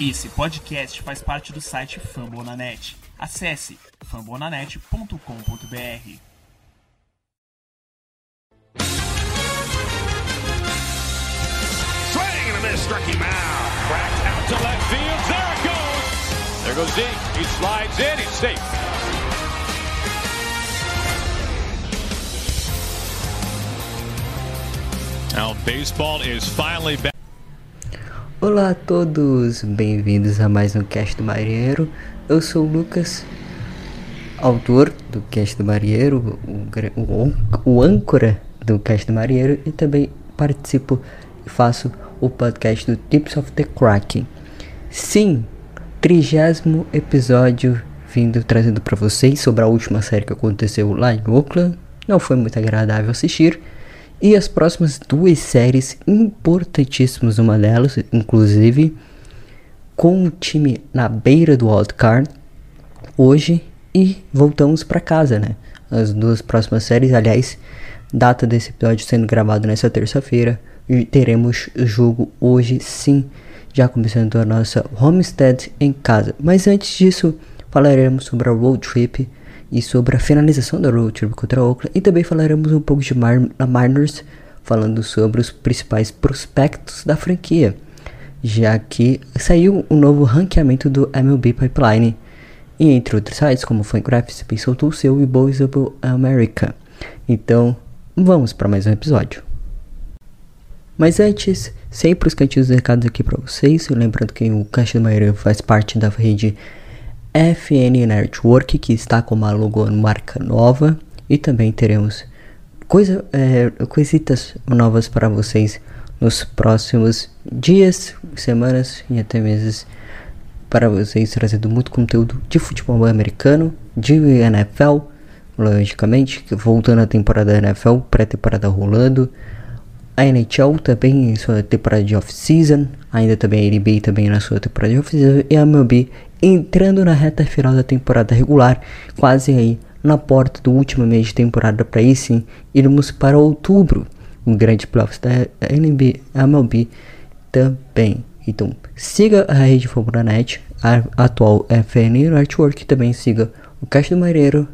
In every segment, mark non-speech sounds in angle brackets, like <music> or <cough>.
Esse podcast faz parte do site Fambonanet. Acesse fambonanet.com.br. Swing and a miss, struck him out. Cracked out to left field. There it goes. There goes Zeke. He slides in. He's safe. Now baseball is finally back. Olá a todos, bem-vindos a mais um Cast do Marinheiro. Eu sou o Lucas, autor do Cast do Marinheiro, o, o, o âncora do Cast do Marinheiro e também participo e faço o podcast do Tips of the Kraken. Sim, trigésimo episódio vindo trazendo para vocês sobre a última série que aconteceu lá em Oakland. Não foi muito agradável assistir. E as próximas duas séries importantíssimas, uma delas, inclusive, com o time na beira do wildcard hoje e voltamos para casa, né? As duas próximas séries, aliás, data desse episódio sendo gravado nessa terça-feira e teremos jogo hoje sim, já começando a nossa homestead em casa. Mas antes disso, falaremos sobre a road trip e sobre a finalização da road trip contra Oakland e também falaremos um pouco de Mar a Miners, falando sobre os principais prospectos da franquia, já que saiu um novo ranqueamento do MLB Pipeline e entre outros sites como Fangraphs soltou o seu e Baseball America. Então, vamos para mais um episódio. Mas antes, sempre os cantinhos de recados aqui para vocês. Lembrando que o Caixa do Maioria faz parte da rede FN Network, que está com uma logo marca nova. E também teremos coisa, é, coisitas novas para vocês nos próximos dias, semanas e até meses. Para vocês trazendo muito conteúdo de futebol americano, de NFL, logicamente, voltando à temporada da NFL, pré-temporada rolando. A NHL também em sua temporada de off-season, ainda também a NBA também na sua temporada de off-season e a MLB entrando na reta final da temporada regular, quase aí na porta do último mês de temporada para aí sim irmos para outubro, um grande playoffs da NBA, MLB também. Então siga a rede Fambonanet, a atual FN Network, também siga o Caixa do Marinheiro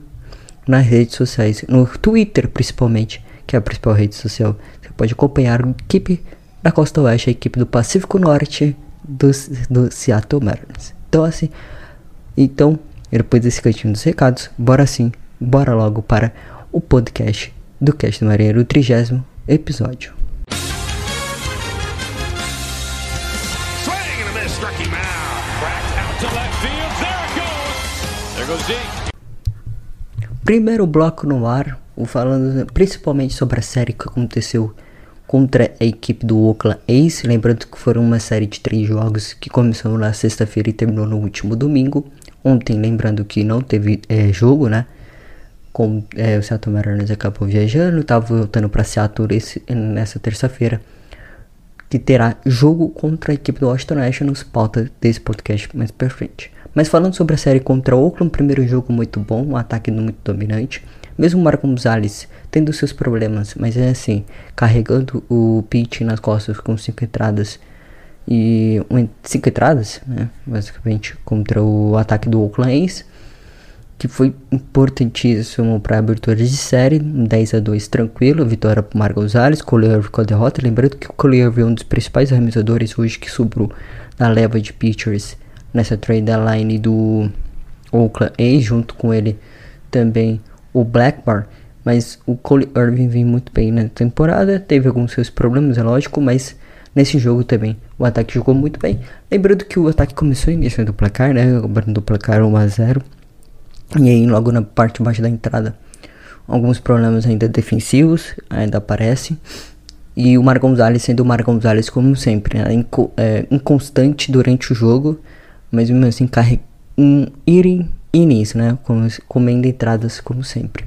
nas redes sociais, no Twitter principalmente, que é a principal rede social. Você pode acompanhar a equipe da Costa Oeste, a equipe do Pacífico Norte do, do Seattle Mariners. Então assim, então, depois desse cantinho dos recados, bora sim, bora logo para o podcast do Cast do Marinheiro, o trigésimo episódio. Primeiro bloco no ar, falando principalmente sobre a série que aconteceu contra a equipe do Oakland Ace. Lembrando que foram uma série de três jogos que começou na sexta-feira e terminou no último domingo. Ontem, lembrando que não teve é, jogo, né? Com, é, o Seattle Mariners acabou viajando, estava voltando para Seattle esse, nessa terça-feira. Que terá jogo contra a equipe do Washington Nationals, pauta desse podcast mais pra frente. Mas falando sobre a série contra o Oakland, primeiro jogo muito bom, um ataque muito dominante. Mesmo Marco Gonzalez tendo seus problemas, mas é assim, carregando o pitch nas costas com cinco entradas e um, cinco entradas, né, basicamente contra o ataque do Oakland que foi importantíssimo para abertura de série, 10 a 2 tranquilo, vitória para Marco Gonzalez, Collier com a derrota, lembrando que o Collier é um dos principais arremessadores hoje que sobrou na leva de pitchers nessa trade deadline do Oakland junto com ele também o Blackburn, mas o Cole Irving vem muito bem na temporada, teve alguns seus problemas, é lógico, mas nesse jogo também o ataque jogou muito bem. Lembrando que o ataque começou iniciando o placar, né, abrindo o placar 1 a 0 e aí logo na parte baixa da entrada alguns problemas ainda defensivos ainda aparecem. E o Mar Gonzalez sendo o Mar Gonzalez como sempre, né? Inco é, inconstante durante o jogo, mas mesmo assim carrega um eating innings, né? Com, comendo entradas como sempre.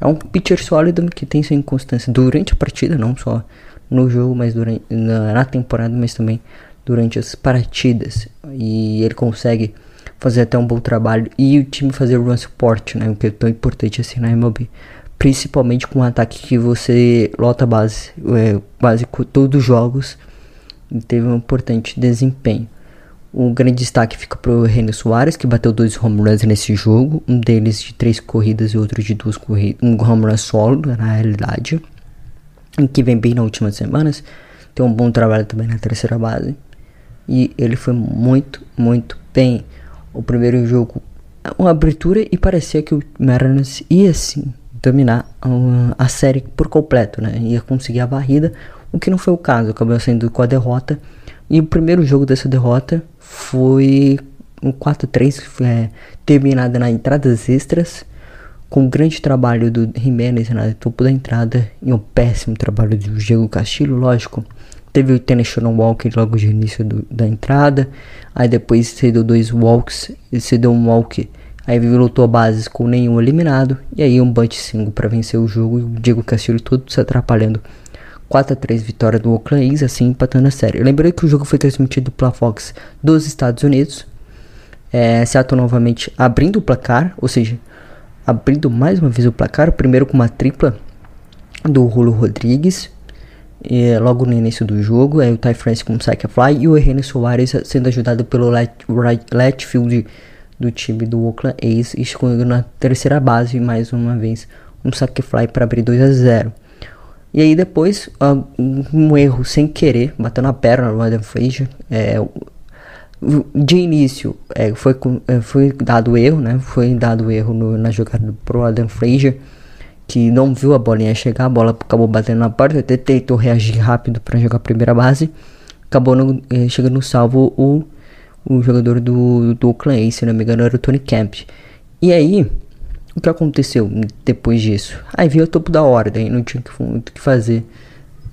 É um pitcher sólido que tem sua inconstância durante a partida, não só no jogo, mas durante na, na temporada, mas também durante as partidas. E ele consegue fazer até um bom trabalho e o time fazer run support, né? O que é tão importante assim na MLB. Principalmente com um ataque que você lota base, é, base com todos os jogos. E teve um importante desempenho. O grande destaque fica pro René Soares, que bateu dois home runs nesse jogo, um deles de três corridas e outro de duas corridas, um home run solo, na realidade, que vem bem nas últimas semanas. Tem um bom trabalho também na terceira base. E ele foi muito, muito bem. O primeiro jogo, uma abertura e parecia que o Mariners ia sim dominar a, a série por completo, né? Ia conseguir a varrida, o que não foi o caso, acabou sendo com a derrota. E o primeiro jogo dessa derrota foi um 4-3, é, terminada na entradas extras, com um grande trabalho do Jimenez na topo da entrada e um péssimo trabalho do Diego Castillo, lógico. Teve o Tennessee Walker logo de início do, da entrada, aí depois cedeu dois walks, cedeu um walk Aí lutou bases com nenhum eliminado. E aí um bunch single para vencer o jogo. E o Diego Castilho todo se atrapalhando. 4 a 3 vitória do Oakland A's, assim empatando a série. Lembrei que o jogo foi transmitido pela Fox dos Estados Unidos. É, Seattle novamente abrindo o placar, ou seja, abrindo mais uma vez o placar. Primeiro com uma tripla do Rulo Rodrigues. E, logo no início do jogo, aí o Ty France com um saque fly e o René Soares sendo ajudado pelo Let, Letfield do time do Oakland A's, escolhendo na terceira base mais uma vez um saque fly para abrir 2 a 0. E aí depois um erro sem querer, bateu na perna do Adam Frazier. É, de início é, foi, é, foi dado erro, né? Foi dado erro no, na jogada pro Adam Frazier, que não viu a bolinha chegar, a bola acabou batendo na porta, até tentou reagir rápido para jogar a primeira base, acabou no, é, chegando salvo o o jogador do, do Oakland se não me engano era o Tony Camp. E aí, o que aconteceu depois disso? Aí veio o topo da ordem, não tinha o que fazer.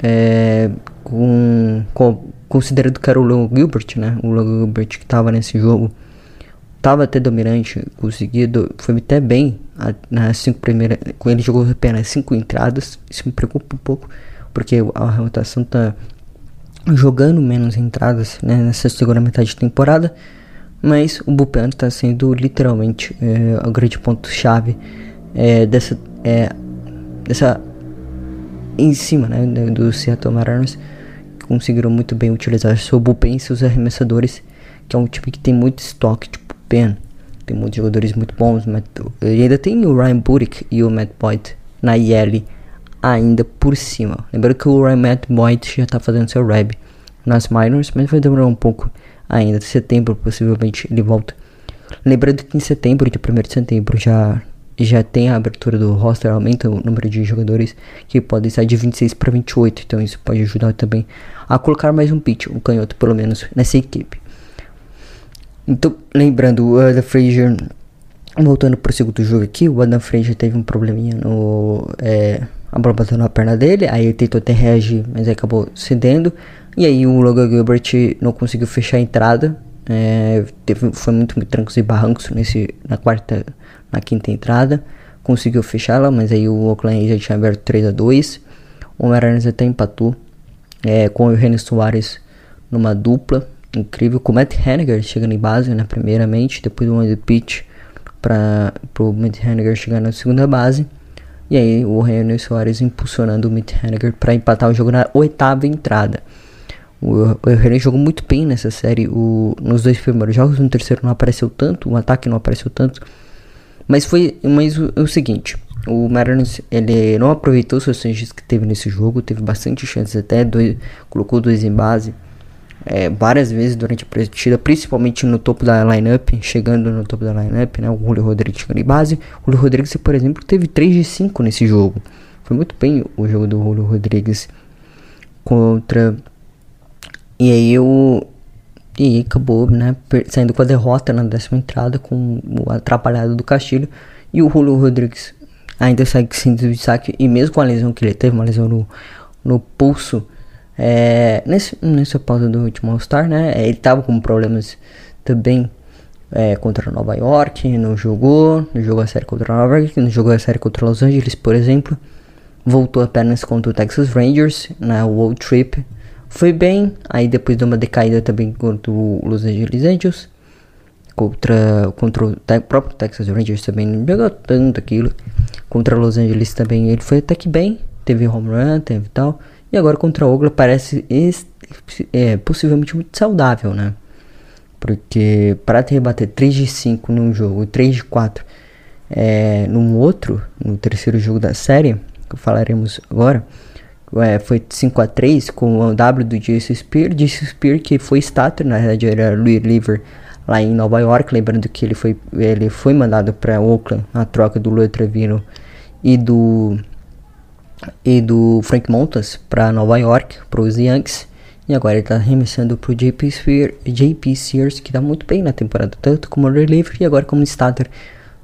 É, com, com, considerando que era o Logan Gilbert, né? O Logan Gilbert que estava nesse jogo. Tava até dominante, conseguido, foi até bem nas cinco primeiras. Ele jogou apenas cinco entradas, isso me preocupa um pouco, porque a rotação tá jogando menos entradas né, nessa segunda metade de temporada, mas o bullpen está sendo literalmente é, o grande ponto-chave é, dessa, é, dessa em cima né, do Seattle Mariners, que conseguiram muito bem utilizar seu bullpen e seus arremessadores, que é um time que tem muito estoque de bullpen, tem muitos jogadores muito bons, e ainda tem o Ryan Burdick e o Matt Boyd na IL ainda por cima. Lembrando que o Ryan Matt Boyd já está fazendo seu rap nas minors, mas vai demorar um pouco ainda. Setembro possivelmente ele volta. Lembrando que em setembro, de 1 de setembro, já, já tem a abertura do roster, aumenta o número de jogadores que podem sair de 26 para 28. Então isso pode ajudar também a colocar mais um pitch, um canhoto pelo menos, nessa equipe. Então, lembrando, o Adam Frazier, voltando para o segundo jogo aqui, o Adam Frazier teve um probleminha no. É, a bola bateu na perna dele, aí ele tentou até reagir, mas acabou cedendo. E aí o Logan Gilbert não conseguiu fechar a entrada. É, teve, foi muito, trancos e barrancos nesse, na quarta, na quinta entrada. Conseguiu fechá-la, mas aí o Oakland já tinha aberto 3 a 2 O Mariners até empatou é, com o René Soares numa dupla incrível. Com o Matt Henniger chegando em base, né, primeiramente. Depois do pitch para o Matt Henniger chegar na segunda base. E aí o René Soares impulsionando o Matt Henniger para empatar o jogo na oitava entrada. O, René jogou muito bem nessa série. O, nos dois primeiros jogos, no terceiro não apareceu tanto, o ataque não apareceu tanto. Mas foi mas o, o seguinte: o Mariners ele não aproveitou os chances que teve nesse jogo, teve bastante chances até, dois, colocou dois em base é, várias vezes durante a partida, principalmente no topo da lineup, chegando no topo da lineup, né? O Julio Rodrigues chegando em base. O Julio Rodrigues, por exemplo, teve 3 de 5 nesse jogo. Foi muito bem o jogo do Julio Rodrigues contra e aí eu. E acabou, né? Saindo com a derrota na décima entrada, com o atrapalhado do Castilho. E o Julio Rodrigues ainda segue sem destaque. E mesmo com a lesão que ele teve, uma lesão no, no pulso. É, nesse, nessa pausa do último All-Star, né? É, ele tava com problemas também é, contra Nova York, não jogou, não jogou a série contra Nova York, não jogou a série contra Los Angeles, por exemplo. Voltou apenas contra o Texas Rangers na World Trip foi bem, aí depois deu uma decaída também contra o Los Angeles Angels. Contra, contra o te, próprio Texas Rangers também não jogou tanto aquilo. Contra Los Angeles também ele foi até que bem. Teve home run, teve tal. E agora contra o Oakland parece é, possivelmente muito saudável, né? Porque para te rebater 3 de 5 num jogo e 3 de 4 é, num outro, no terceiro jogo da série, que falaremos agora, é, foi 5 a 3 com o W do Jason Spear. Jason Spear que foi starter, na verdade era Louis Liver lá em Nova York. Lembrando que ele foi, ele foi mandado para Oakland na troca do Louis Trevino e do e do Frank Montas para Nova York, para os Yankees. E agora ele está arremessando para o JP, JP Sears, que está muito bem na temporada, tanto como reliever e agora como starter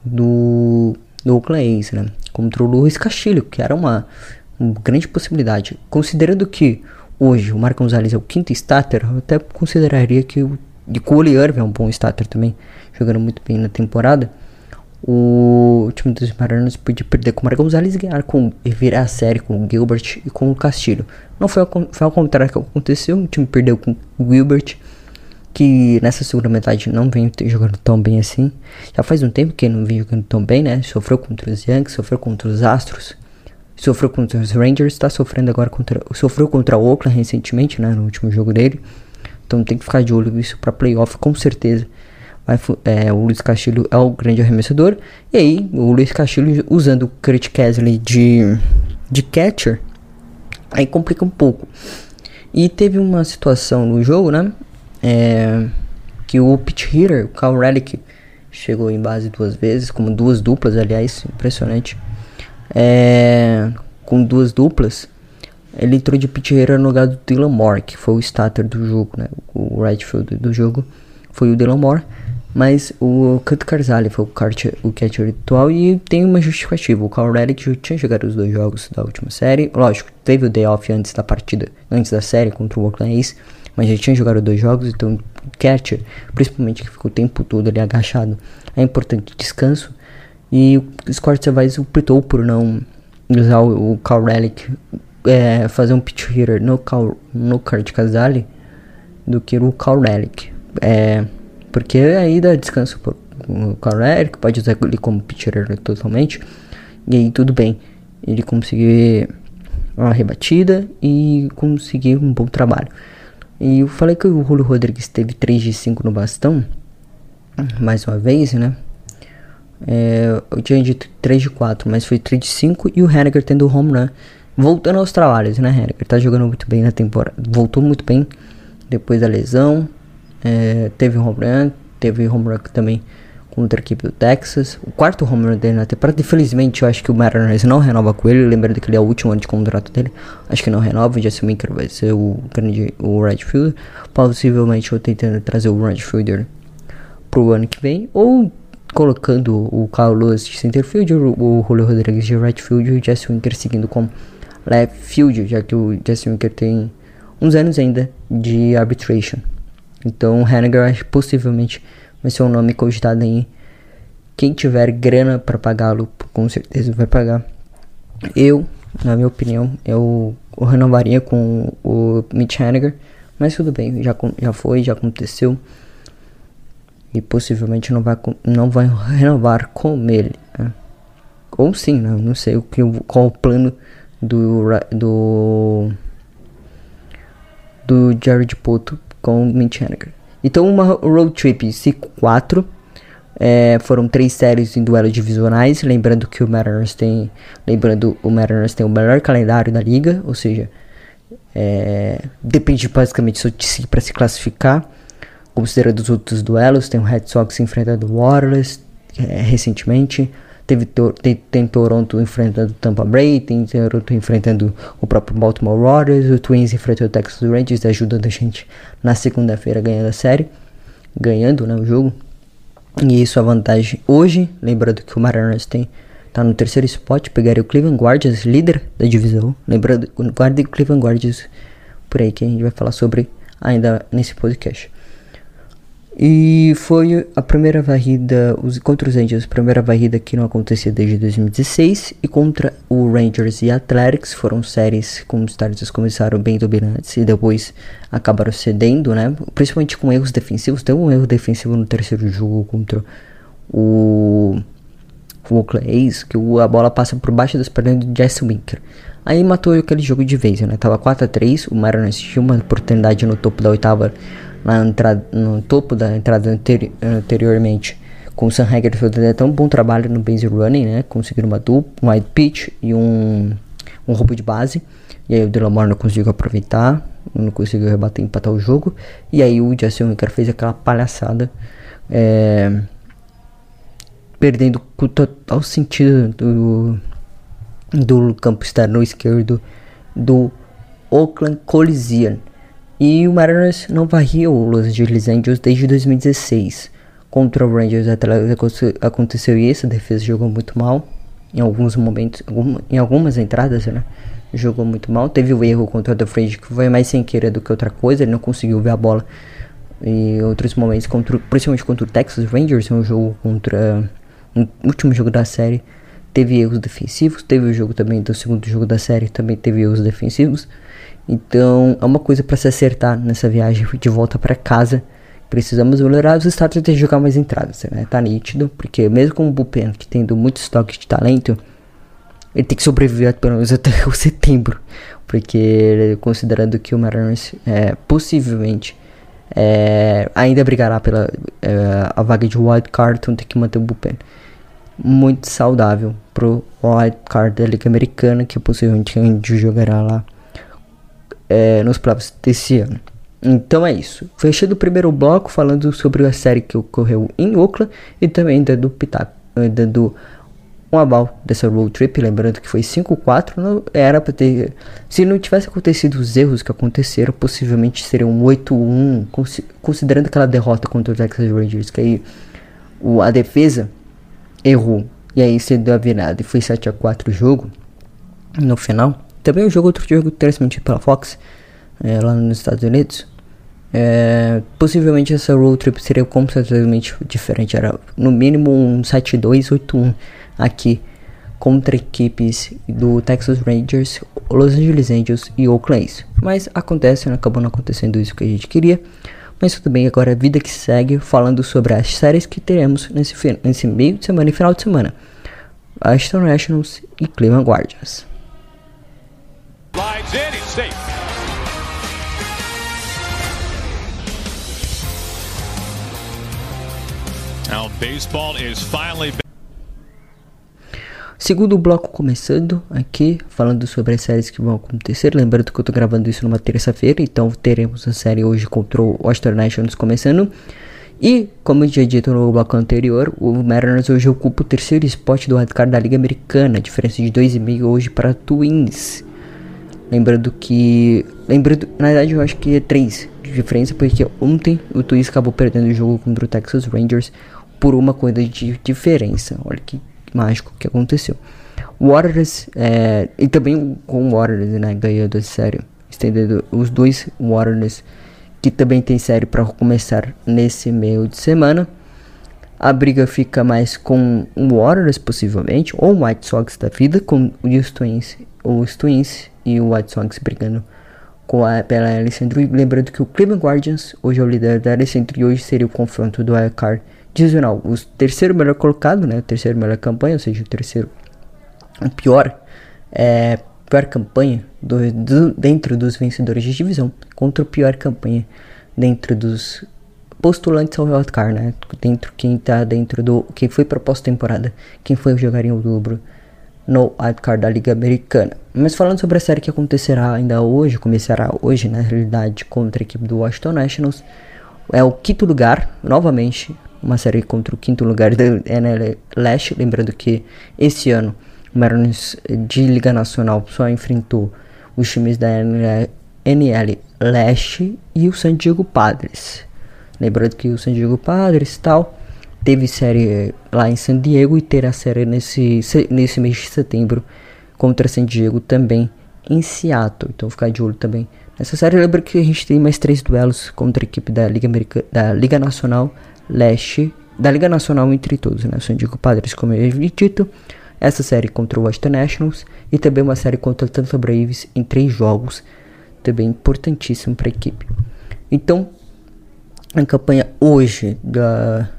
do, do Oakland A's, né? Contra o Luiz Castilho, que era uma grande possibilidade. Considerando que hoje o Marco Gonzalez é o quinto starter, eu até consideraria que o de Cole Irving é um bom starter também, jogando muito bem na temporada o time dos Mariners podia perder com o Marcos Gonzalez e ganhar com, e virar a série com o Gilbert e com o Castilho. Não foi ao, foi ao contrário que aconteceu, o time perdeu com o Gilbert, que nessa segunda metade não vem jogando tão bem assim. Já faz um tempo que ele não vem jogando tão bem, né? Sofreu contra os Yankees, sofreu contra os Astros, sofreu contra os Rangers, está sofrendo agora contra. Sofreu contra o Oakland recentemente, né? No último jogo dele. Então tem que ficar de olho nisso para playoff com certeza é, o Luiz Castilho é o grande arremessador. E aí, o Luiz Castilho usando o Kurt Kesley de, de catcher, aí complica um pouco. E teve uma situação no jogo, né? É, que o pitch hitter, o Cal Relic, chegou em base duas vezes, como duas duplas, aliás, impressionante. É, com duas duplas, ele entrou de pitch hitter no lugar do Dylan Moore, que foi o starter do jogo, né? O right field do jogo foi o Dylan Moore. Mas o Canto Carzali foi o, catcher, o catcher atual e tem uma justificativa. O Carl Relic já tinha jogado os dois jogos da última série. Lógico, teve o day off antes da partida, antes da série contra o Oakland A's. Mas já tinha jogado dois jogos, então o catcher, principalmente que ficou o tempo todo ali agachado, é importante descanso. E o Scott Savais optou por não usar o, o Carl Relic, é, fazer um pitch hitter no, Cal, no Card Casale do que o Carl Relic. É, porque aí dá descanso pro Carl Eric, pode usar ele como pitcher totalmente. E aí tudo bem. Ele conseguir uma rebatida e conseguir um bom trabalho. E eu falei que o Julio Rodrigues teve 3 de 5 no bastão. Mais uma vez, né? É, eu tinha dito 3 de 4, mas foi 3 de 5 e o Henniger tendo o home run. Voltando aos trabalhos, né, Henniger? Tá jogando muito bem na temporada. Voltou muito bem depois da lesão. É, teve home run, teve home run também contra a equipe do Texas. O quarto home run dele na temporada. Infelizmente, eu acho que o Mariners não renova com ele. Lembrando que ele é o último ano de contrato dele. Acho que não renova. O Jesse Winker vai ser o grande o right fielder. Possivelmente eu tentando trazer o right fielder pro ano que vem. Ou colocando o Kyle Lewis de center field, o Julio Rodrigues de right field e o Jesse Winker seguindo como left field, já que o Jesse Winker tem uns anos ainda de arbitration. Então, Henniger possivelmente vai ser um nome cogitado aí. Quem tiver grana para pagá-lo, com certeza vai pagar. Eu, na minha opinião, eu, eu renovaria com o Mitch Henniger, mas tudo bem, já, já foi, já aconteceu. E possivelmente não vai, não vai <laughs> renovar com ele. Né? Ou sim, né? não sei o que, qual o plano do, do, do Jared Poto com o Mitch. Então, uma road trip C4. É, foram três séries em duelos divisionais. Lembrando que o Mariners tem. Lembrando, o Mariners tem o melhor calendário da liga. Ou seja, é, depende basicamente só de para se classificar. Considerando os outros duelos, tem o Red Sox enfrentando o Warriors é, recentemente. Teve tem, tem Toronto enfrentando Tampa Bay, tem Toronto enfrentando o próprio Baltimore Warriors, o Twins enfrentando o Texas Rangers, ajudando a gente na segunda-feira ganhando a série, ganhando né, o jogo. E isso é a vantagem hoje, lembrando que o Mariners tem tá no terceiro spot, pegaria o Cleveland Guardians, líder da divisão. Lembrando, guarde o Cleveland Guardians por aí que a gente vai falar sobre ainda nesse podcast. E foi a primeira varrida, os, contra os Angels, a primeira varrida que não acontecia desde 2016. E contra o Rangers e Athletics foram séries como os Stars começaram bem dominantes e depois acabaram cedendo, né? Principalmente com erros defensivos. Tem um erro defensivo no terceiro jogo contra o, o Oakland A's, que a bola passa por baixo das pernas do Jesse Winker. Aí matou aquele jogo de vez, né? Tava 4 a 3 o Mariners tinha uma oportunidade no topo da oitava na entrada, no topo da entrada anteri anteriormente com o Sam Hager fazendo até um bom trabalho no base running, né? Conseguiram uma dupla, um wide pitch e um, um roubo de base. E aí o Delamore não conseguiu aproveitar, não conseguiu rebater empatar o jogo. E aí o Justin Winker fez aquela palhaçada, é, perdendo o total sentido do, do campo externo esquerdo do Oakland Coliseum. E o Mariners não varria o Los Angeles Angels desde 2016. Contra o Rangers aconteceu isso, a defesa jogou muito mal em alguns momentos, em algumas entradas, né? Jogou muito mal. Teve o erro contra o The Fridge que foi mais sem querer do que outra coisa, ele não conseguiu ver a bola. E outros momentos, contra, principalmente contra o Texas Rangers, um jogo contra. Um último jogo da série, teve erros defensivos. Teve o jogo também do segundo jogo da série, também teve erros defensivos. Então é uma coisa para se acertar nessa viagem de volta para casa. Precisamos melhorar os status de jogar mais entradas, né? Tá nítido, porque mesmo com o Bullpen que tendo muito estoque de talento, ele tem que sobreviver pelo menos até <laughs> o setembro, porque considerando que o Mariners é, possivelmente é, ainda brigará pela é, a vaga de wild card, então tem que manter o Bullpen muito saudável pro wild card da Liga Americana, que possivelmente a gente jogará lá é, nos playoffs desse ano. Então é isso. Fechando o primeiro bloco falando sobre a série que ocorreu em Oakland e também dando pitaco, dando um aval dessa road trip, lembrando que foi 5-4, não era para ter, se não tivesse acontecido os erros que aconteceram, possivelmente seria um 8-1, considerando aquela derrota contra o Texas Rangers, que aí o, a defesa errou e aí você deu a virada e foi 7 a 4 o jogo no final. Também o jogo, outro jogo transmitido pela Fox, é, lá nos Estados Unidos. É, possivelmente essa road trip seria completamente diferente. Era no mínimo um 7-2-8-1 aqui contra equipes do Texas Rangers, Los Angeles Angels e Oakland A's. Mas acontece, né? acabou não acontecendo isso que a gente queria. Mas tudo bem, agora a vida que segue, falando sobre as séries que teremos nesse, nesse meio de semana e final de semana. Aston Nationals e Cleveland Guardians. Baseball is finally Segundo bloco começando aqui, falando sobre as séries que vão acontecer. Lembrando que eu tô gravando isso numa terça-feira, então teremos a série hoje contra o Western Nationals começando. E, como eu já dito no bloco anterior, o Mariners hoje ocupa o terceiro spot do wildcard da Liga Americana, diferença de 2,5 hoje para Twins. Lembrando que. Lembrando, na verdade, eu acho que é 3 de diferença, porque ontem o Twins acabou perdendo o jogo contra o Texas Rangers por uma coisa de diferença. Olha que mágico que aconteceu. Warriors, é, e também com o Warriors, né, ganhando a série, estendendo os dois Warriors que também tem série para começar nesse meio de semana. A briga fica mais com o Warriors possivelmente, ou o White Sox da vida, com os Twins, os Twins e o White Sox brigando com a, pela Alessandro. Lembrando que o Cleveland Guardians hoje é o líder da Alessandro e hoje seria o confronto do Card divisional. O terceiro melhor colocado, né? O terceiro melhor campanha, ou seja, o terceiro o pior é, pior campanha do, do, dentro dos vencedores de divisão contra o pior campanha dentro dos postulantes ao wildcard, né? Dentro quem tá dentro do quem foi proposta temporada, quem foi jogar em outubro no wildcard da Liga Americana. Mas falando sobre a série que acontecerá ainda hoje, começará hoje na realidade contra a equipe do Washington Nationals, é o quinto lugar, novamente, uma série contra o quinto lugar da NL Leste, lembrando que esse ano o Mariners de Liga Nacional só enfrentou os times da NL Leste e o San Diego Padres. Lembrando que o San Diego Padres tal teve série lá em San Diego e terá série nesse, nesse mês de setembro contra San Diego também em Seattle. Então ficar de olho também nessa série. Lembra que a gente tem mais três duelos contra a equipe da Liga, America, da Liga Nacional Leste, da Liga Nacional entre todos, né? San Diego Padres, como eu havia dito essa série contra o Washington Nationals e também uma série contra o Tampa Braves em três jogos, também importantíssimo para a equipe. Então, a campanha hoje da,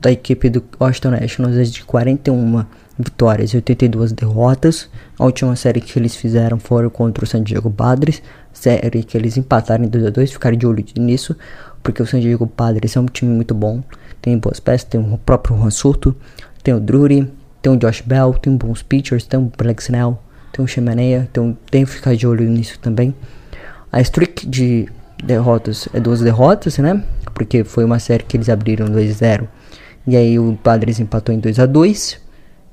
da equipe do Washington Nationals é de 41 vitórias e 82 derrotas. A última série que eles fizeram foi contra o San Diego Padres, série que eles empataram em 2 a 2, ficaram de olho nisso. porque o San Diego Padres é um time muito bom, tem boas peças, tem o próprio Juan Soto, tem o Drury, tem o Josh Bell, tem bons pitchers, tem o Blake Snell, tem o Chimenea, então tem que ficar de olho nisso também. A streak de derrotas é 12 derrotas, né? Porque foi uma série que eles abriram 2-0. E aí o Padres empatou em 2x2.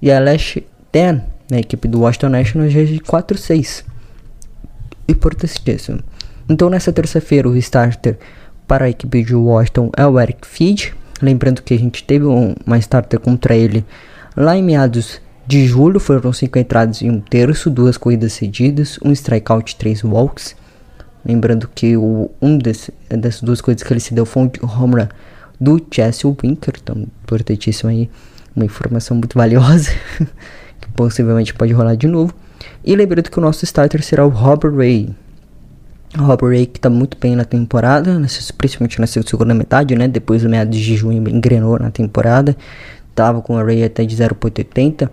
E a Last 10, né, a equipe do Washington Nationals, já é de 4-6. Importantíssimo. Então nessa terça-feira o starter para a equipe de Washington é o Eric Feed. Lembrando que a gente teve um, uma starter contra ele lá em meados de julho. Foram 5 entradas em um terço, duas corridas cedidas, um strikeout e 3 walks. Lembrando que o, um desse, dessas duas coisas que ele se deu foi um home run do Jesse Winker, então importantíssimo aí, uma informação muito valiosa, <laughs> que possivelmente pode rolar de novo. E lembrando que o nosso starter será o Robert Ray. Robert Ray que está muito bem na temporada, principalmente na segunda metade, né? Depois do meados de junho engrenou na temporada. Tava com o array até de 0.80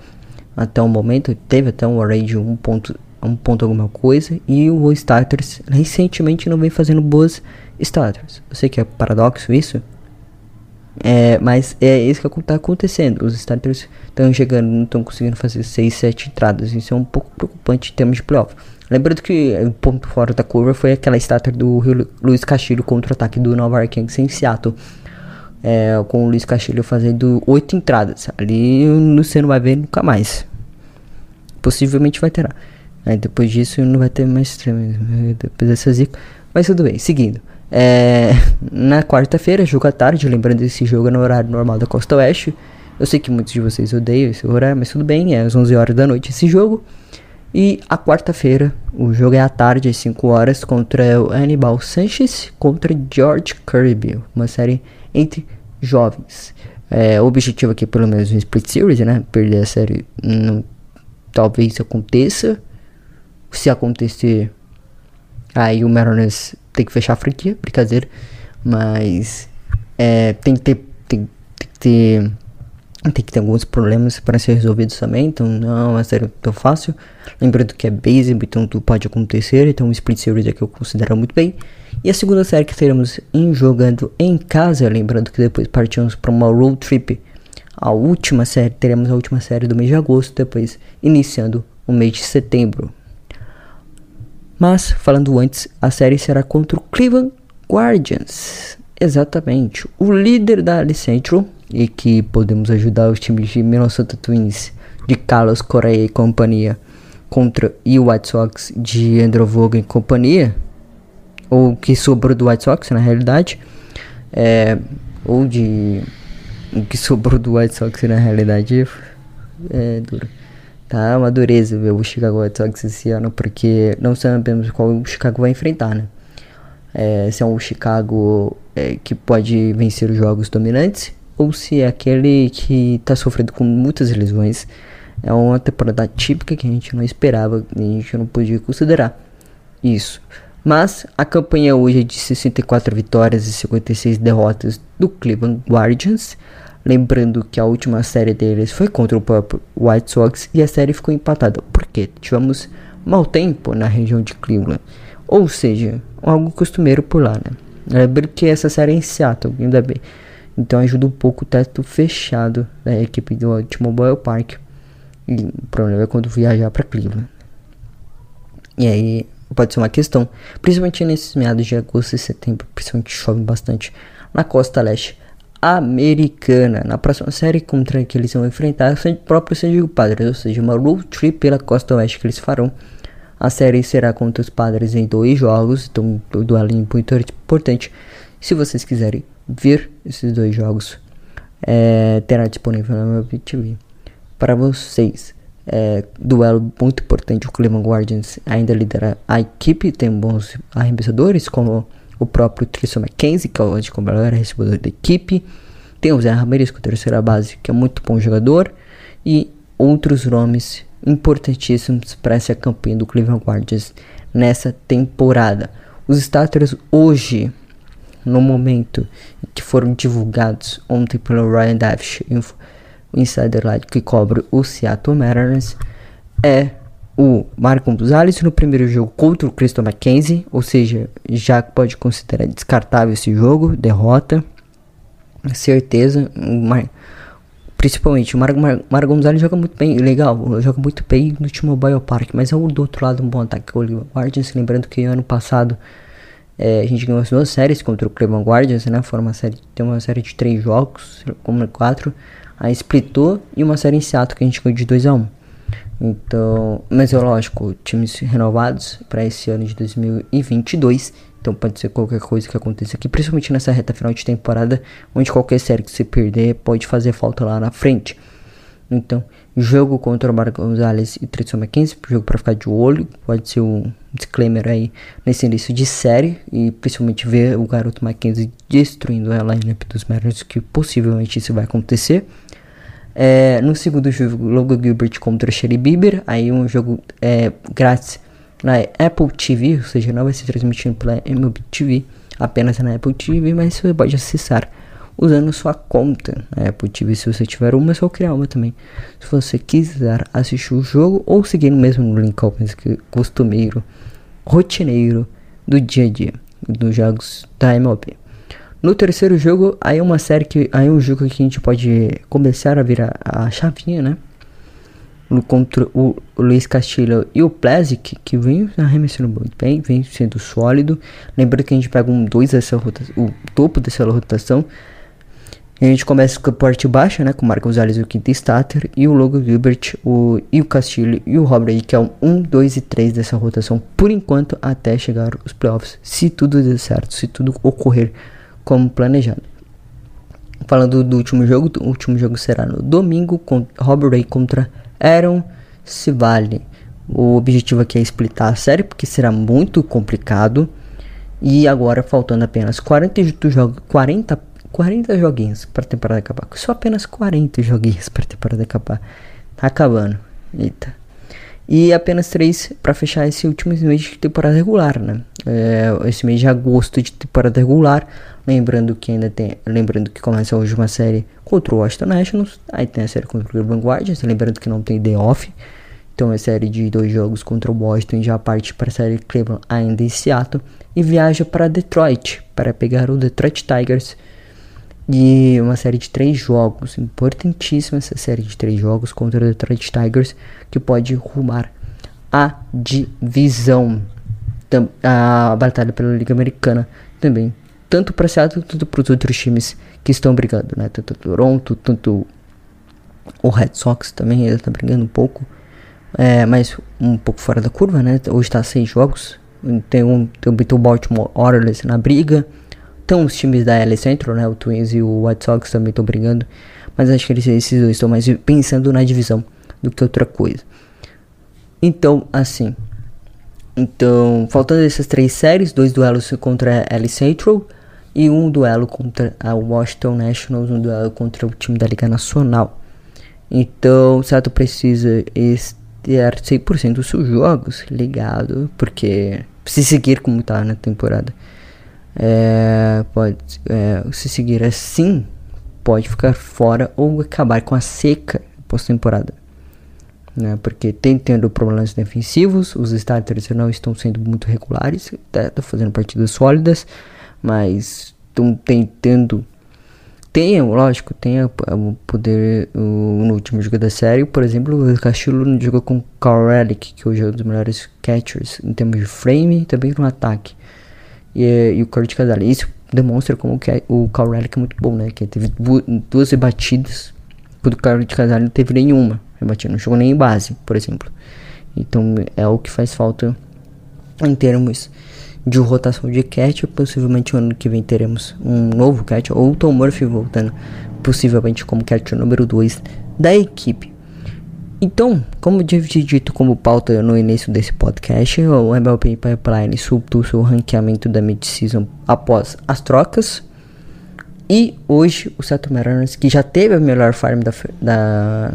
até o momento, teve até um array de 1 um ponto alguma coisa. E o Starters recentemente não vem fazendo boas Starters. Eu sei que é paradoxo isso. É, mas é isso que está acontecendo. Os Starters estão chegando, não estão conseguindo fazer 6, 7 entradas. Isso é um pouco preocupante em termos de playoff. Lembrando que o ponto fora da curva foi aquela starter do Luiz Castilho contra o ataque do Nova York em Seattle. É, com o Luiz Castilho fazendo 8 entradas. Ali você não vai ver nunca mais. Possivelmente vai ter. Aí depois disso não vai ter mais depois dessa zica. Mas tudo bem, seguindo. É, na quarta-feira, jogo à tarde, lembrando esse jogo é no horário normal da Costa Oeste. Eu sei que muitos de vocês odeiam esse horário, mas tudo bem, é às 11 horas da noite esse jogo. E a quarta-feira, o jogo é à tarde, às 5 horas, contra o Anibal Sanchez contra George Kirby, uma série entre jovens. É, o objetivo aqui, pelo menos, no Split Series, né? Perder a série não, talvez aconteça. Se acontecer, aí o Mariners tem que fechar a franquia, brincadeira. Mas é, tem que ter. Tem, tem, que ter. Tem que ter alguns problemas para ser resolvidos também. Então não é uma série tão fácil. Lembrando que é baseball, então tudo pode acontecer. Então o Split Series que eu considero muito bem. E a segunda série que teremos em jogando em casa. Lembrando que depois partimos para uma road trip. A última série, teremos a última série do mês de agosto. Depois iniciando o mês de setembro. Mas, falando antes, a série será contra o Cleveland Guardians. Exatamente. O líder da Ali Central e que podemos ajudar os times de Minnesota Twins de Carlos Correa e companhia contra e o White Sox de Andrew Vogel e companhia ou que sobrou do White Sox na realidade é, ou de o que sobrou do White Sox na realidade é duro Tá uma dureza ver o Chicago White Sox esse ano, porque não sabemos qual o Chicago vai enfrentar, né? É, se é um Chicago é, que pode vencer os jogos dominantes, ou se é aquele que está sofrendo com muitas lesões. É uma temporada típica que a gente não esperava, a gente não podia considerar isso. Mas a campanha hoje é de 64 vitórias e 56 derrotas do Cleveland Guardians. Lembrando que a última série deles foi contra o próprio White Sox e a série ficou empatada. porque Tivemos mau tempo na região de Cleveland. Ou seja, algo costumeiro por lá, né? Lembrando que essa série é em Seattle, ainda bem. Então ajuda um pouco o teto fechado da equipe do T-Mobile Park. E o problema é quando viajar para Cleveland. E aí pode ser uma questão, principalmente nesses meados de agosto e setembro, principalmente chove bastante na costa leste americana. Na próxima série contra que eles vão enfrentar o próprio San Diego Padres, ou seja, uma road trip pela costa oeste que eles farão. A série será contra os Padres em dois jogos, então o duelo é muito importante. Se vocês quiserem ver esses dois jogos, é, terá disponível na meu TV. Para vocês, é, duelo muito importante. O Cleveland Guardians ainda lidera a equipe, tem bons arremessadores como o próprio Tristan McKenzie, que é o melhor recebedor da equipe. Tem o Zé Ramirez, é o terceira base, que é muito bom jogador. E outros nomes importantíssimos para essa campanha do Cleveland Guardians nessa temporada. Os starters hoje, no momento que foram divulgados ontem pelo Ryan Davish, o insider lá que cobre o Seattle Mariners, é o Marco Gonzalez no primeiro jogo contra o Crystal Mackenzie, ou seja, já pode considerar descartável esse jogo, derrota, certeza. Mar... Principalmente o Marco Mar Gonzalez joga muito bem, legal, joga muito bem no T-Mobile Park, mas é o do outro lado um bom ataque. O Guardians, lembrando que ano passado é, a gente ganhou as duas séries contra o Cleveland Guardians, né? Foi uma série, tem uma série de três jogos, como quatro, aí splitou e uma série em Seattle que a gente ganhou de 2 a 1 um. Então, mas é lógico, times renovados para esse ano de 2022. Então pode ser qualquer coisa que aconteça aqui, principalmente nessa reta final de temporada, onde qualquer série que você perder pode fazer falta lá na frente. Então, jogo contra o Marco Gonzalez e Tristan McKenzie, jogo para ficar de olho, pode ser um disclaimer aí nesse início de série e principalmente ver o garoto Mackenzie destruindo a lineup dos Mariners, que possivelmente isso vai acontecer. É, no segundo jogo, Logo Gilbert contra Sherry Bieber. Aí um jogo é, grátis na Apple TV, ou seja, não vai ser transmitido pela MLB TV, apenas na Apple TV, mas você pode acessar usando sua conta na Apple TV. Se você tiver uma, é só criar uma também. Se você quiser assistir o jogo ou seguir mesmo no link costumeiro, rotineiro do dia a dia dos jogos da MLB. No terceiro jogo, aí é uma série que. Aí um jogo que a gente pode começar a virar a chavinha, né? Contra o, Luiz Castilho e o Plezic, que vem arremessando muito bem, vem sendo sólido. Lembrando que a gente pega um 2 dessa rotação, o topo dessa rotação. E a gente começa com a parte baixa, né? Com o Marcos Gonzalez, o quinto starter, e o Logo Gilbert, o, e o Castilho e o Robert, que é o 1, 2 e 3 dessa rotação, por enquanto, até chegar os playoffs. Se tudo der certo, se tudo ocorrer como planejado. Falando do último jogo, o último jogo será no domingo com Robert Ray contra Aaron Civale. O objetivo aqui é explitar a série porque será muito complicado. E agora faltando apenas 40 jogos, 40, 40 joguinhos para a temporada acabar. Só apenas 40 joguinhos para a temporada acabar. Tá acabando. Eita. E apenas 3 para fechar esse último mês de temporada regular, né? É, esse mês de agosto de temporada regular Lembrando que ainda tem. Lembrando que começa hoje uma série contra o Washington Nationals. Aí tem a série contra o Guardians. Lembrando que não tem day off. Então é série de dois jogos contra o Boston. Já parte para a série Cleveland ainda em Seattle. E viaja para Detroit para pegar o Detroit Tigers. E uma série de três jogos. Importantíssima essa série de três jogos contra o Detroit Tigers. Que pode rumar a divisão. A batalha pela Liga Americana também tanto para Seattle quanto para os outros times que estão brigando, né? Tanto Toronto, tanto o Red Sox também, ele está brigando um pouco, é, mas um pouco fora da curva, né? Hoje está seis jogos, tem um tem o Baltimore Orioles na briga, então os times da LA Central, né? O Twins e o White Sox também estão brigando, mas acho que eles, esses dois estão mais pensando na divisão do que outra coisa. Então, assim, então, faltando essas três séries, dois duelos contra a LA Central, e um duelo contra a Washington Nationals, um duelo contra o time da Liga Nacional. Então, o Sato precisa ter 100% dos seus jogos ligado, porque se seguir como está na temporada, é, pode é, se seguir assim, pode ficar fora ou acabar com a seca pós-temporada. Né, porque tem tendo problemas defensivos, os starters não estão sendo muito regulares, estão tá fazendo partidas sólidas, mas estão tentando. Tem, lógico, tem o poder o, no último jogo da série. Por exemplo, o Castillo jogou com o Carl Relic, que hoje é um dos melhores catchers em termos de frame e também no ataque. E, e o Kurt Casale. Isso demonstra como que é, o Carl Relic é muito bom, né? Que teve duas rebatidas, quando o Kurt Casale não teve nenhuma rebatida. Não jogou nem em base, por exemplo. Então é o que faz falta em termos de rotação de catch. Possivelmente ano que vem teremos um novo catch, ou Tom Murphy voltando, possivelmente como catch número 2 da equipe. Então, como eu tinha dito como pauta no início desse podcast, o MLB Pipeline subtou seu ranqueamento da mid-season após as trocas. E hoje o Seattle Mariners, que já teve a melhor farm da, da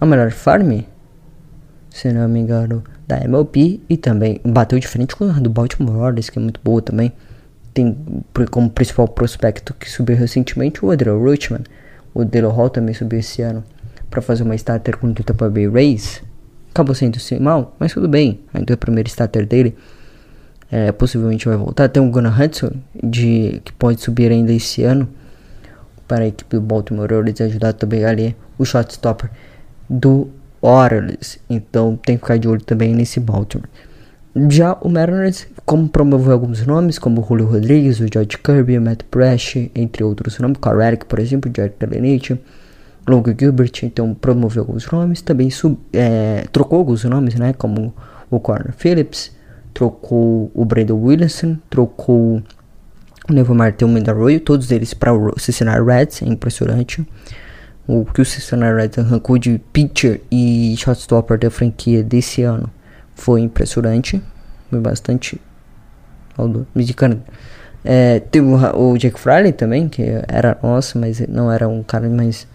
a melhor farm, se não me engano, da MLB e também bateu de frente com a do Baltimore Orioles, que é muito boa também. Tem como principal prospecto que subiu recentemente o Adriel Rutschman. O Delo Hall também subiu esse ano para fazer uma starter contra o Tampa Bay Rays. acabou sendo mal, mas tudo bem. Ainda é o primeiro starter dele. É, possivelmente vai voltar. Tem o Gunnar Hudson, de, que pode subir ainda esse ano para a equipe do Baltimore Orioles ajudar também ali o shotstopper do Orioles. Então tem que ficar de olho também nesse Baltimore. Já o Mariners, como promoveu alguns nomes, como o Julio Rodrigues, o George Kirby, o Matt Brash, entre outros nomes, Carl Eric, por exemplo, Jared Kelenic, Logan Gilbert, então promoveu alguns nomes, também sub, é, trocou alguns nomes, né, como o Corner Phillips, trocou o Brandon Williamson, trocou o Neville Martel Arroyo, todos eles para o Cincinnati Reds, é impressionante. O que o Cincinnati Reds arrancou de pitcher e shotstopper da franquia desse ano foi impressionante. Foi bastante. Medicando. É, teve o, o Jack Fraley também, que era nosso, mas não era um cara, mas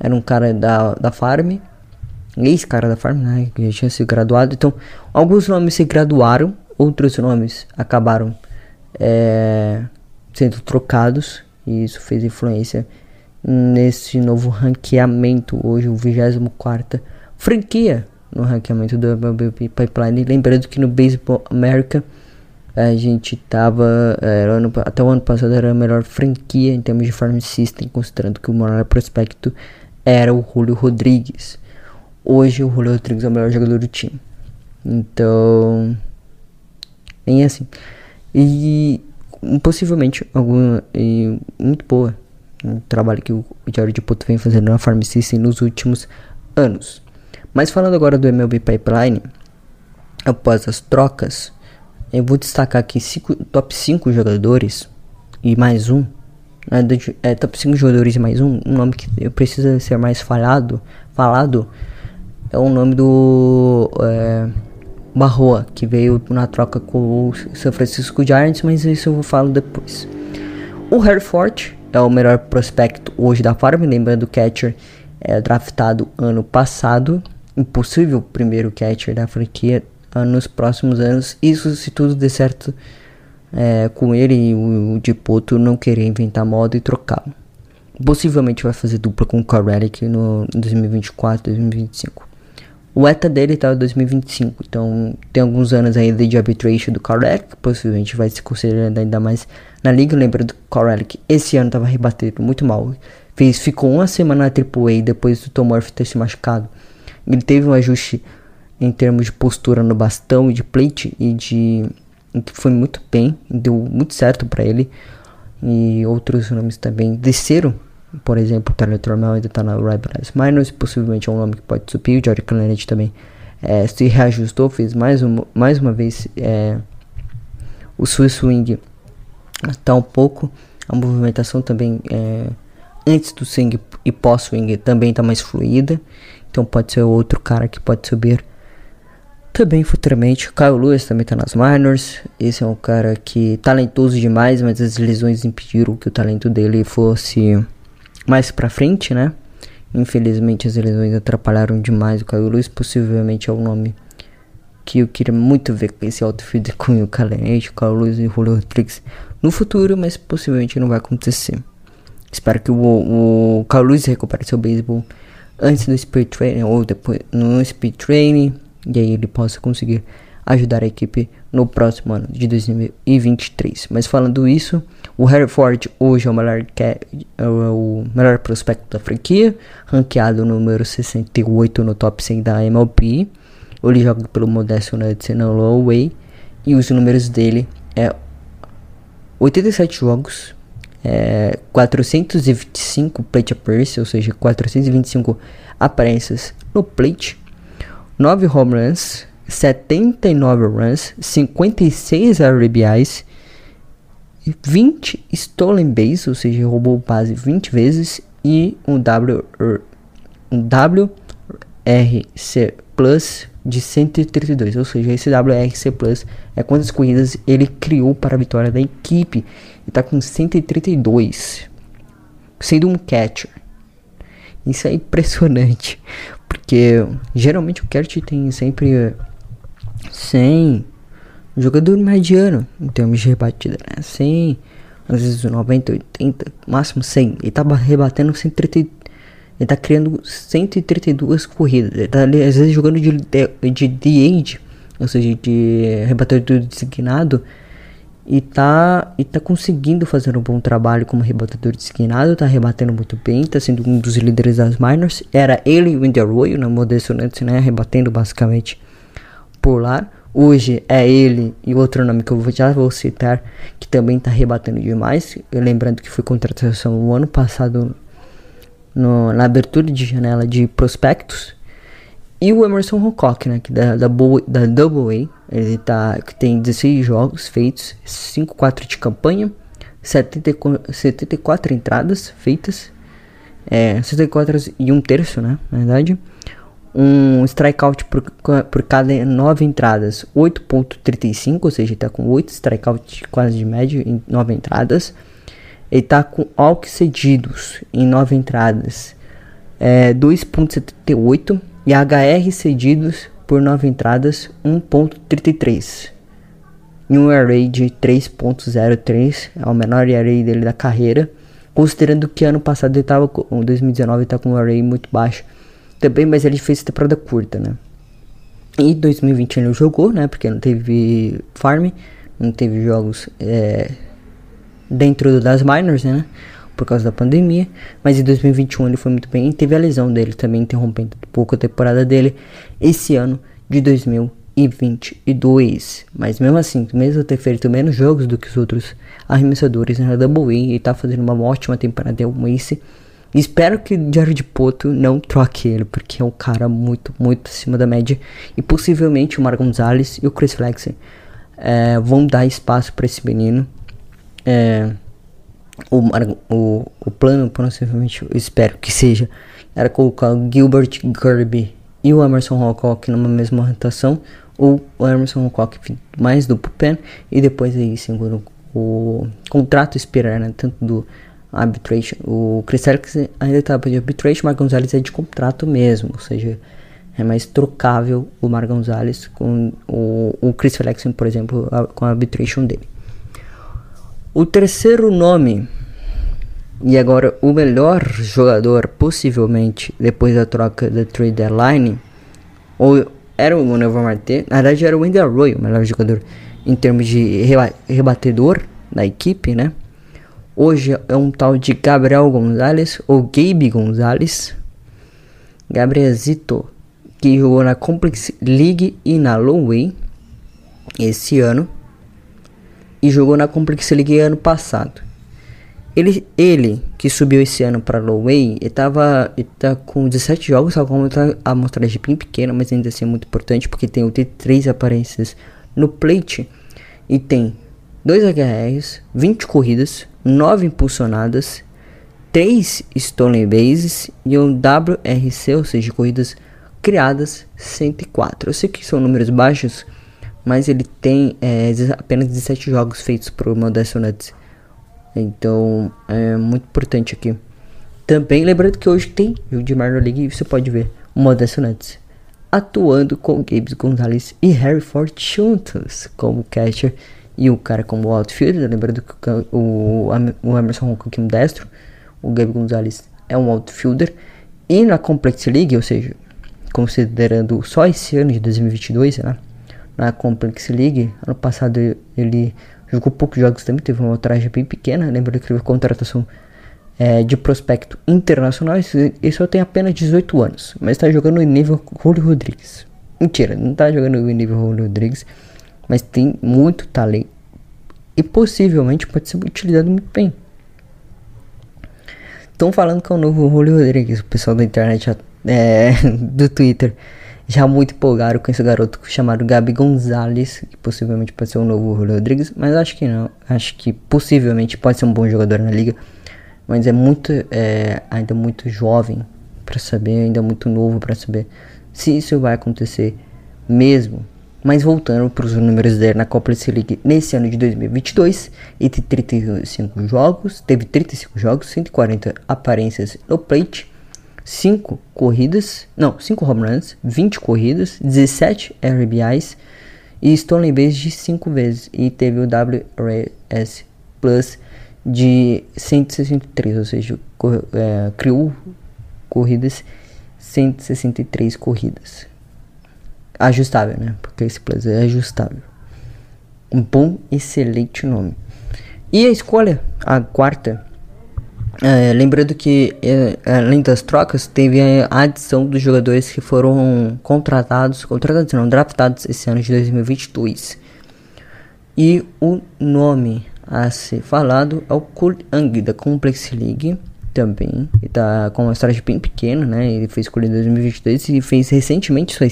era um cara da, da Farm. Ex-cara da Farm, né? Que já tinha se graduado. Então, alguns nomes se graduaram, outros nomes acabaram é, sendo trocados. E isso fez influência nesse novo ranqueamento. Hoje, o 24 franquia no ranqueamento do MLB Pipeline. Lembrando que no Baseball America a gente tava. Era, ano, até o ano passado era a melhor franquia em termos de farm system, considerando que o maior prospecto era o Julio Rodrigues. Hoje o Julio Rodrigues é o melhor jogador do time. Então. Bem assim. E possivelmente alguma. E muito boa. Um trabalho que o Jared Poto vem fazendo na Farm System nos últimos anos. Mas falando agora do MLB Pipeline, após as trocas, eu vou destacar aqui cinco, top 5 jogadores e mais um. Né, é, top 5 jogadores mais um. Um nome que precisa ser mais falado, falado é o nome do é, Barroa, que veio na troca com o San Francisco Giants, mas isso eu falar depois. O Herford é o melhor prospecto hoje da farm, lembrando o catcher é draftado ano passado impossível primeiro catcher da franquia nos próximos anos. Isso se tudo der certo é, com ele e o, Dipoto não querer inventar moda e trocar. Possivelmente vai fazer dupla com o Corellic no 2024, 2025. O ETA dele tá em 2025, então tem alguns anos ainda de arbitration do Corellic, possivelmente vai se considerar ainda mais na liga. Lembra do Corellic, esse ano tava rebatendo muito mal. Fez, ficou uma semana na AAA depois do Tom Murphy ter se machucado. Ele teve um ajuste em termos de postura no bastão e de plate e de foi muito bem, deu muito certo para ele. E outros nomes também desceram. Por exemplo, o Tyler Tormel ainda tá na Red Minors, possivelmente é um nome que pode subir. O Jordan Kennedy também é, se reajustou, fez mais, um, mais uma vez é, o seu swing tá um pouco. A movimentação também é, antes do swing e pós-swing também tá mais fluida. Então pode ser outro cara que pode subir também futuramente. Kyle Lewis também tá nas minors. Esse é um cara que talentoso demais, mas as lesões impediram que o talento dele fosse mais pra frente, né? Infelizmente as lesões atrapalharam demais o Kyle Lewis. Possivelmente é o nome que eu queria muito ver com esse outfield com <laughs> o Calenete, o Kyle Lewis e o Julio Rodrigues no futuro, mas possivelmente não vai acontecer. Espero que o, o Kyle Lewis recupere seu beisebol antes do speed training ou depois no speed training e aí ele possa conseguir ajudar a equipe no próximo ano de 2023. Mas falando isso, o Harry Ford hoje é o melhor, é o melhor prospecto da franquia, ranqueado número 68 no top 100 da MLB. Ele joga pelo Modesto no Low Way e os números dele é 87 jogos, é, 425 plate appearances, ou seja, 425 aparências no plate, 9 home runs, 79 runs, 56 RBIs, 20 stolen base, ou seja, roubou base 20 vezes e um, w, um WRC Plus de 132, ou seja, esse WRC Plus é quantas corridas ele criou para a vitória da equipe tá com 132. Sendo um catcher. Isso é impressionante. Porque geralmente o catcher tem sempre 100. Jogador mediano em termos de rebatida, né? 100, às vezes 90, 80, máximo 100. Ele tava rebatendo 130, Ele tá criando 132 corridas. Ele tá às vezes jogando de, de, de DH, ou seja, de rebatedor designado. E tá, e tá conseguindo fazer um bom trabalho como rebatedor designado. Tá rebatendo muito bem, tá sendo um dos líderes das minors. Era ele e o Indy Arroyo na Modesto Nuts, né? Rebatendo basicamente por lá. Hoje é ele e outro nome que eu já vou citar, que também está rebatendo demais. Lembrando que foi contratação no ano passado no, na abertura de janela de prospectos. E o Emerson Hancock, né, que da, da, da Double A, ele tá, que tem 16 jogos feitos, 5-4 de campanha, 70, 74 entradas feitas, é, 74 e um terço, né, na verdade. Um strikeout por, por cada 9 entradas, 8.35, ou seja, está com 8 strikeouts quase de média em 9 entradas. Ele tá com walk cedidos em 9 entradas, é, 2.78 e HR cedidos por 9 entradas, 1.33. E um array de 3.03, é o menor array dele da carreira, considerando que ano passado ele estava com 2019 está com um array muito baixo também, mas ele fez temporada curta, né? E 2020 ele jogou, né? Porque não teve farm, não teve jogos é, dentro das minors, né? Por causa da pandemia. Mas em 2021 ele foi muito bem. E teve a lesão dele também, interrompendo um pouco a temporada dele esse ano de 2022. Mas mesmo assim, mesmo ter feito menos jogos do que os outros arremessadores na Double e tá fazendo uma ótima temporada. É o Mace. Espero que Jared Poto não troque ele, porque é um cara muito, muito acima da média. E possivelmente o Mar Gonzalez e o Chris Flexen é, vão dar espaço para esse menino. É, o, o, o plano, possivelmente, eu espero que seja, era colocar o Gilbert Kirby e o Emerson Hancock numa mesma rotação, ou o Emerson Hancock mais do pen e depois aí, segundo o contrato esperar, né, tanto do arbitration, o Chris Alex ainda estava de arbitration, o Mar Gonzalez é de contrato mesmo, ou seja, é mais trocável o Mar Gonzalez com o, o Chris Flexen, por exemplo, a, com a arbitration dele. O terceiro nome, e agora o melhor jogador, possivelmente, depois da troca da trade deadline, ou era o Manuel Marte, na verdade era o Wendell Arroyo, o melhor jogador em termos de reba rebatedor da equipe, né? Hoje é um tal de Gabriel Gonzalez, ou Gabe Gonzalez, Gabrielzito, que jogou na Complex League e na Lowway esse ano e jogou na Complex League ano passado. Ele, ele que subiu esse ano para Lowway, ele tava, ele tá com 17 jogos, como tá a amostragem bem pequena, mas ainda assim é muito importante porque tem 83 aparências no plate e tem 2 HRs, 20 corridas, 9 impulsionadas, 3 stolen bases e um WRC, ou seja, corridas criadas 104. Eu sei que são números baixos, mas ele tem é, apenas 17 jogos feitos por Modesto Nuts. Então é muito importante aqui. Também lembrando que hoje tem jogo de Minor League e você pode ver o Modesto Nuts atuando com Gabe Gonzalez e Harry Ford juntos como catcher e o cara como outfielder. Lembrando que o, o Emerson Hancock é um destro, o Gabe Gonzalez é um outfielder. E na Complex League, ou seja, considerando só esse ano de 2022, né? Na Complex League. Ano passado ele jogou poucos jogos também, teve uma traje bem pequena. Lembra que teve contratação é, de prospecto internacional e só tem apenas 18 anos, mas está jogando em nível Julio Rodrigues. Mentira, não está jogando em nível Julio Rodrigues, mas tem muito talento e possivelmente pode ser utilizado muito bem. Estão falando que é o novo Julio Rodrigues, o pessoal da internet, é, <laughs> do Twitter já muito empolgado com esse garoto chamado Gabi Gonzalez, que possivelmente pode ser o novo Rodrigues, mas acho que não. Acho que possivelmente pode ser um bom jogador na liga, mas é muito é, ainda muito jovem para saber, ainda muito novo para saber se isso vai acontecer mesmo. Mas voltando para os números dele na Copa League nesse ano de 2022, ele teve 35 jogos, teve 35 jogos, 140 aparências no plate 5 corridas, não, 5 home runs, 20 corridas, 17 RBIs e stolen base de 5 vezes e teve o WRS Plus de 163, ou seja, é, criou corridas, 163 corridas. Ajustável, né? Porque esse plus é ajustável. Um bom, excelente nome. E a escolha, a quarta, é, lembrando que é, além das trocas, teve a adição dos jogadores que foram contratados, contratados não, draftados esse ano de 2022. E o nome a ser falado é o Kurt Ang da Complex League também. Ele tá com uma história bem pequena, né? Ele foi escolhido em 2022 e fez recentemente seu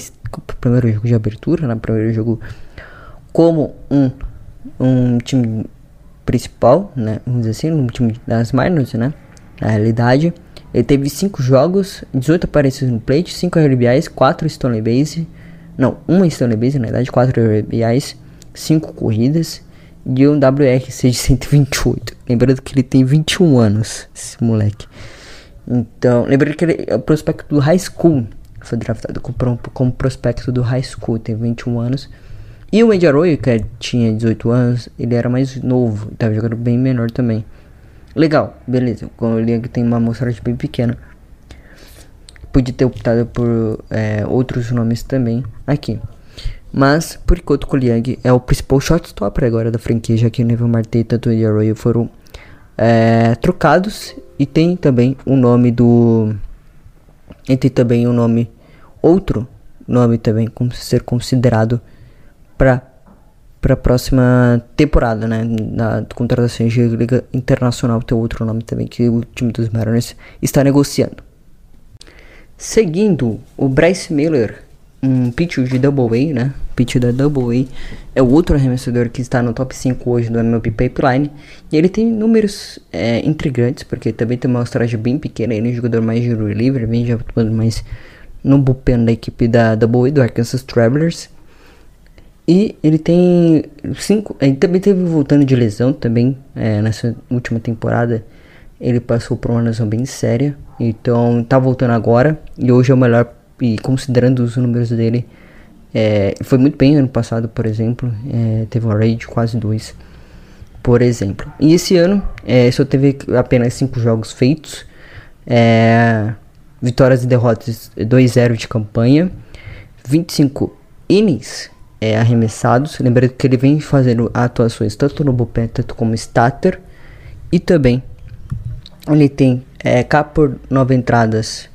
primeiro jogo de abertura, né? Primeiro jogo como um, um time principal, né? Vamos dizer assim, um time das minors, né? Na realidade, ele teve 5 jogos, 18 aparições no plate, 5 RBIs, 4 Stone Base. Não, uma Stone Base, na verdade, 4 RBIs, 5 corridas e um WRC de 128. Lembrando que ele tem 21 anos, esse moleque. Então, lembrando que ele é o prospecto do high school. Foi draftado como prospecto do high school, tem 21 anos. E o Andy Arroyo, que tinha 18 anos, ele era mais novo, estava jogando bem menor também. Legal, beleza. O Liang tem uma amostragem bem pequena. Podia ter optado por é, outros nomes também aqui. Mas, por enquanto, o Liang é o principal shortstop agora da franquia, já que o Neville Marte e o Andy Arroyo foram é, trocados. E tem também o nome do... E tem também o nome... Outro nome também como ser considerado para para a próxima temporada, né? Na contratação de Liga Internacional tem outro nome também que o time dos Mariners está negociando. Seguindo, o Bryce Miller, um pitcher de Double A, né? Pitcher da Double A, é o outro arremessador que está no top 5 hoje do MLB Pipeline. E ele tem números é, intrigantes, porque também tem uma amostragem bem pequena. Ele é um jogador mais de reliever, vem já mais no bullpen da equipe da Double A, do Arkansas Travelers. E ele tem cinco. Ele também teve voltando de lesão também. É, nessa última temporada. Ele passou por uma lesão bem séria. Então tá voltando agora. E hoje é o melhor. E considerando os números dele. É, foi muito bem ano passado, por exemplo. É, teve um rate de quase 2. Por exemplo. E esse ano é, só teve apenas 5 jogos feitos. É, vitórias e derrotas 2-0 de campanha. 25 innings é, arremessados. Lembrando que ele vem fazendo atuações tanto no bullpen, tanto como starter. E também ele tem é, K por 9 entradas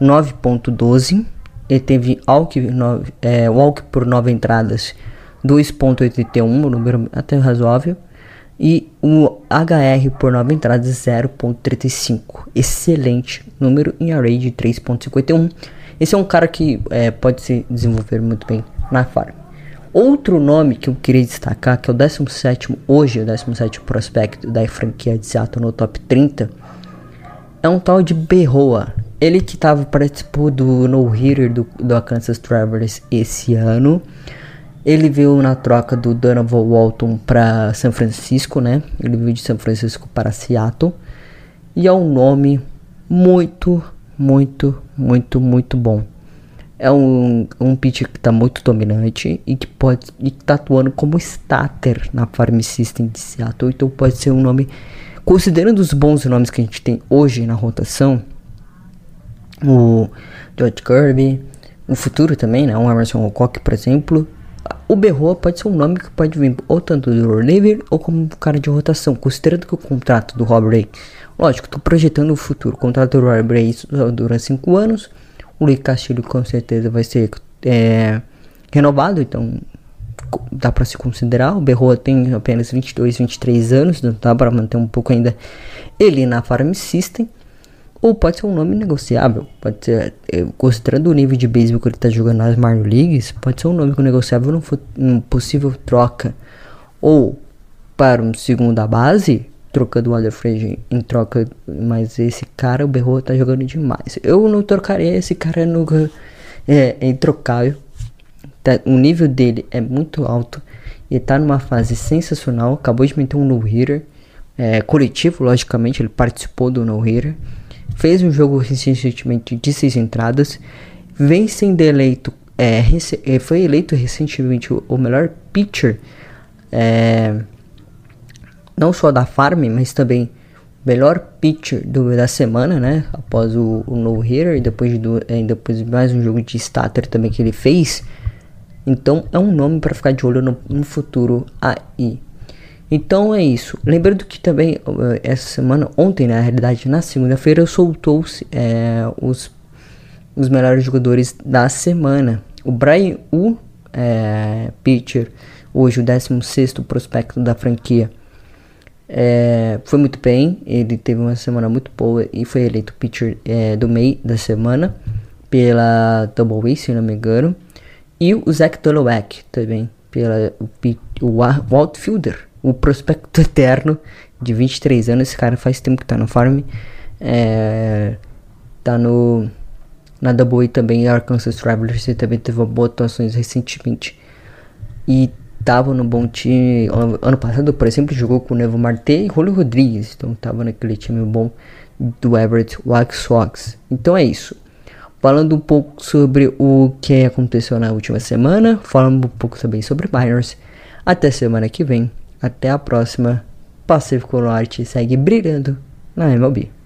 9.12. Ele teve walk, 9, é, walk por 9 entradas 2.81, um número até razoável. E o HR por 9 entradas 0.35. Excelente número em array de 3.51. Esse é um cara que é, pode se desenvolver muito bem na farm. Outro nome que eu queria destacar, que é o 17 hoje, o 17 prospecto da franquia de Seattle no top 30, é um tal de Berroa. Ele que tava, participou do no-hitter do, do Arkansas Travelers esse ano. Ele veio na troca do Donovan Walton para São Francisco, né? Ele veio de São Francisco para Seattle. E é um nome muito, muito, muito, muito bom é um, um pitcher que está muito dominante e que pode estar tá atuando como starter na Farm System de Seattle. Então pode ser um nome, considerando os bons nomes que a gente tem hoje na rotação, o George Kirby, o futuro também, né? Um Emerson Alcock, por exemplo. O Berroa pode ser um nome que pode vir ou tanto do reliever ou como cara de rotação, considerando que o contrato do Rob Ray, lógico, estou projetando o futuro. O contrato do Rob Ray dura 5 anos o Lee Castilho com certeza vai ser é, renovado, então dá para se considerar. O Berroa tem apenas 22, 23 anos, então dá para manter um pouco ainda ele na Farm System. Ou pode ser um nome negociável, pode ser, é, considerando o nível de beisebol que ele está jogando nas Mario Leagues, pode ser um nome negociável num, possível troca. Ou para um segunda base, trocando o Waterfree em troca, mas esse cara, o Berro, tá jogando demais. Eu não trocaria esse cara nunca é, é introcável. Tá, o nível dele é muito alto e tá numa fase sensacional. Acabou de meter um no-hitter é, coletivo, logicamente, ele participou do no-hitter. Fez um jogo recentemente de seis entradas. Vem sendo eleito, é, é foi eleito recentemente o, o melhor pitcher. É, não só da Farm, mas também melhor pitcher do, da semana, né? Após o, o no hitter e depois, do, é, depois mais um jogo de starter também que ele fez. Então é um nome para ficar de olho no, no, futuro aí. Então é isso. Lembrando que também uh, essa semana, ontem na realidade, na segunda-feira, soltou-se é, os, os melhores jogadores da semana. O Brian U, é, pitcher, hoje o 16 prospecto da franquia é, foi muito bem, ele teve uma semana muito boa e foi eleito pitcher é, do meio da semana pela Double A, se não me engano. E o Zach Dolowak também, pela, o, o, o outfielder, o prospecto <laughs> eterno de 23 anos. Esse cara faz tempo que tá no farm. É, tá no na Double A também, Arkansas Travelers, e também teve boas atuações recentemente. E tava no bom time. Ano passado, por exemplo, jogou com o Nevo Marte e Julio Rodrigues. Então tava naquele time bom do Everett Wax Sox. Então é isso. Falando um pouco sobre o que aconteceu na última semana, falando um pouco também sobre Miners. Até semana que vem. Até a próxima. Pacífico Norte segue brilhando na MLB.